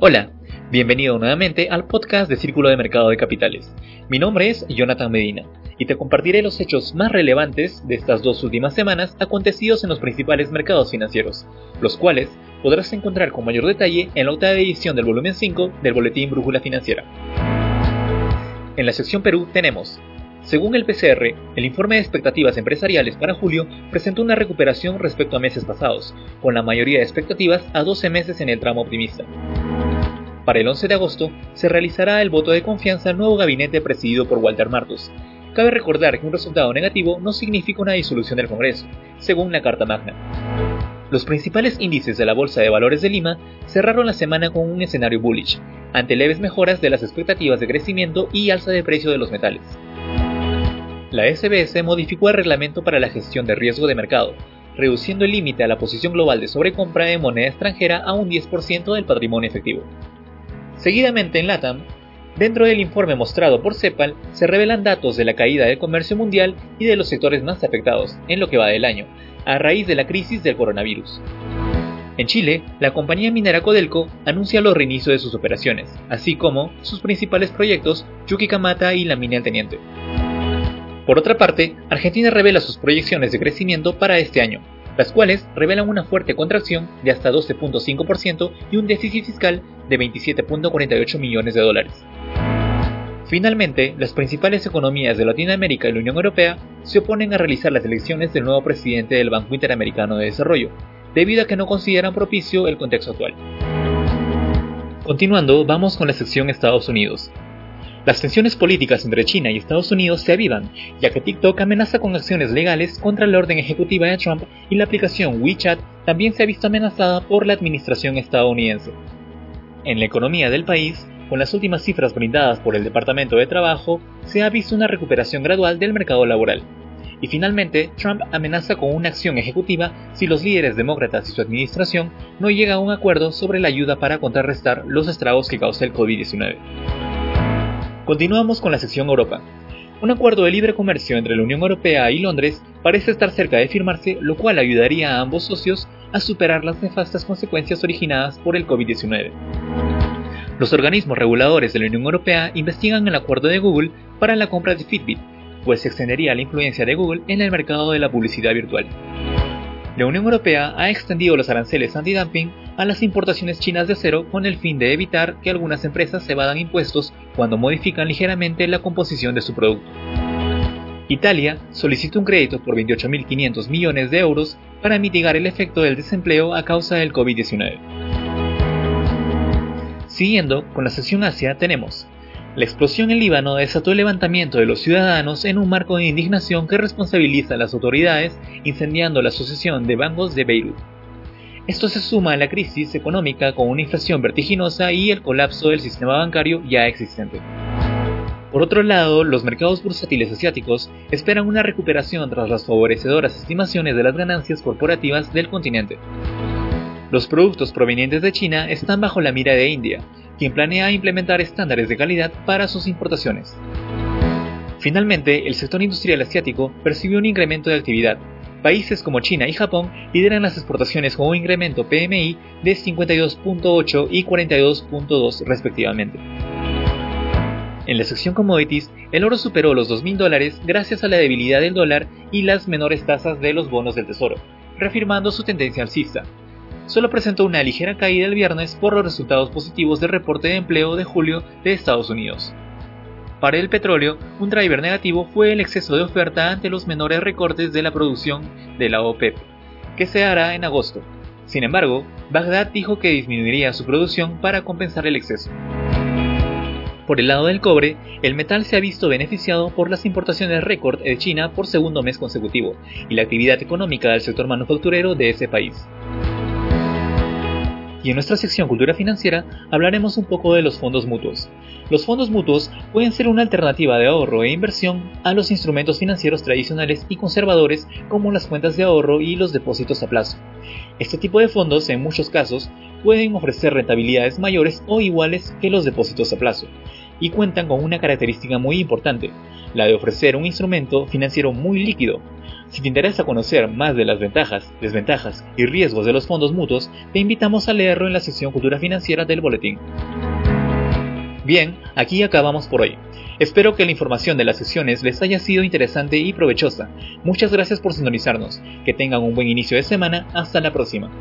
Hola, bienvenido nuevamente al podcast de Círculo de Mercado de Capitales. Mi nombre es Jonathan Medina y te compartiré los hechos más relevantes de estas dos últimas semanas acontecidos en los principales mercados financieros, los cuales podrás encontrar con mayor detalle en la octava edición del volumen 5 del Boletín Brújula Financiera. En la sección Perú tenemos según el PCR, el informe de expectativas empresariales para julio presentó una recuperación respecto a meses pasados, con la mayoría de expectativas a 12 meses en el tramo optimista. Para el 11 de agosto se realizará el voto de confianza al nuevo gabinete presidido por Walter Martus. Cabe recordar que un resultado negativo no significa una disolución del Congreso, según la Carta Magna. Los principales índices de la Bolsa de Valores de Lima cerraron la semana con un escenario bullish, ante leves mejoras de las expectativas de crecimiento y alza de precio de los metales. La SBS modificó el reglamento para la gestión de riesgo de mercado, reduciendo el límite a la posición global de sobrecompra de moneda extranjera a un 10% del patrimonio efectivo. Seguidamente en LATAM, dentro del informe mostrado por CEPAL se revelan datos de la caída del comercio mundial y de los sectores más afectados en lo que va del año, a raíz de la crisis del coronavirus. En Chile, la compañía minera Codelco anuncia los reinicios de sus operaciones, así como sus principales proyectos Chuquicamata y la mina El Teniente. Por otra parte, Argentina revela sus proyecciones de crecimiento para este año, las cuales revelan una fuerte contracción de hasta 12.5% y un déficit fiscal de 27.48 millones de dólares. Finalmente, las principales economías de Latinoamérica y la Unión Europea se oponen a realizar las elecciones del nuevo presidente del Banco Interamericano de Desarrollo, debido a que no consideran propicio el contexto actual. Continuando, vamos con la sección Estados Unidos, las tensiones políticas entre China y Estados Unidos se avivan, ya que TikTok amenaza con acciones legales contra la orden ejecutiva de Trump y la aplicación WeChat también se ha visto amenazada por la administración estadounidense. En la economía del país, con las últimas cifras brindadas por el Departamento de Trabajo, se ha visto una recuperación gradual del mercado laboral. Y finalmente, Trump amenaza con una acción ejecutiva si los líderes demócratas y su administración no llegan a un acuerdo sobre la ayuda para contrarrestar los estragos que causa el COVID-19. Continuamos con la sección Europa. Un acuerdo de libre comercio entre la Unión Europea y Londres parece estar cerca de firmarse, lo cual ayudaría a ambos socios a superar las nefastas consecuencias originadas por el COVID-19. Los organismos reguladores de la Unión Europea investigan el acuerdo de Google para la compra de Fitbit, pues se extendería la influencia de Google en el mercado de la publicidad virtual. La Unión Europea ha extendido los aranceles antidumping a las importaciones chinas de acero con el fin de evitar que algunas empresas se evadan impuestos cuando modifican ligeramente la composición de su producto. Italia solicitó un crédito por 28.500 millones de euros para mitigar el efecto del desempleo a causa del COVID-19. Siguiendo con la sección Asia tenemos la explosión en Líbano desató el levantamiento de los ciudadanos en un marco de indignación que responsabiliza a las autoridades incendiando la Asociación de Bancos de Beirut. Esto se suma a la crisis económica con una inflación vertiginosa y el colapso del sistema bancario ya existente. Por otro lado, los mercados bursátiles asiáticos esperan una recuperación tras las favorecedoras estimaciones de las ganancias corporativas del continente. Los productos provenientes de China están bajo la mira de India, planea implementar estándares de calidad para sus importaciones. Finalmente, el sector industrial asiático percibió un incremento de actividad. Países como China y Japón lideran las exportaciones con un incremento PMI de 52.8 y 42.2 respectivamente. En la sección commodities, el oro superó los 2.000 dólares gracias a la debilidad del dólar y las menores tasas de los bonos del tesoro, reafirmando su tendencia alcista, solo presentó una ligera caída el viernes por los resultados positivos del reporte de empleo de julio de Estados Unidos. Para el petróleo, un driver negativo fue el exceso de oferta ante los menores recortes de la producción de la OPEP, que se hará en agosto. Sin embargo, Bagdad dijo que disminuiría su producción para compensar el exceso. Por el lado del cobre, el metal se ha visto beneficiado por las importaciones récord de China por segundo mes consecutivo y la actividad económica del sector manufacturero de ese país. Y en nuestra sección Cultura Financiera hablaremos un poco de los fondos mutuos. Los fondos mutuos pueden ser una alternativa de ahorro e inversión a los instrumentos financieros tradicionales y conservadores como las cuentas de ahorro y los depósitos a plazo. Este tipo de fondos en muchos casos pueden ofrecer rentabilidades mayores o iguales que los depósitos a plazo y cuentan con una característica muy importante, la de ofrecer un instrumento financiero muy líquido. Si te interesa conocer más de las ventajas, desventajas y riesgos de los fondos mutuos, te invitamos a leerlo en la sección Cultura Financiera del boletín. Bien, aquí acabamos por hoy. Espero que la información de las sesiones les haya sido interesante y provechosa. Muchas gracias por sintonizarnos. Que tengan un buen inicio de semana. Hasta la próxima.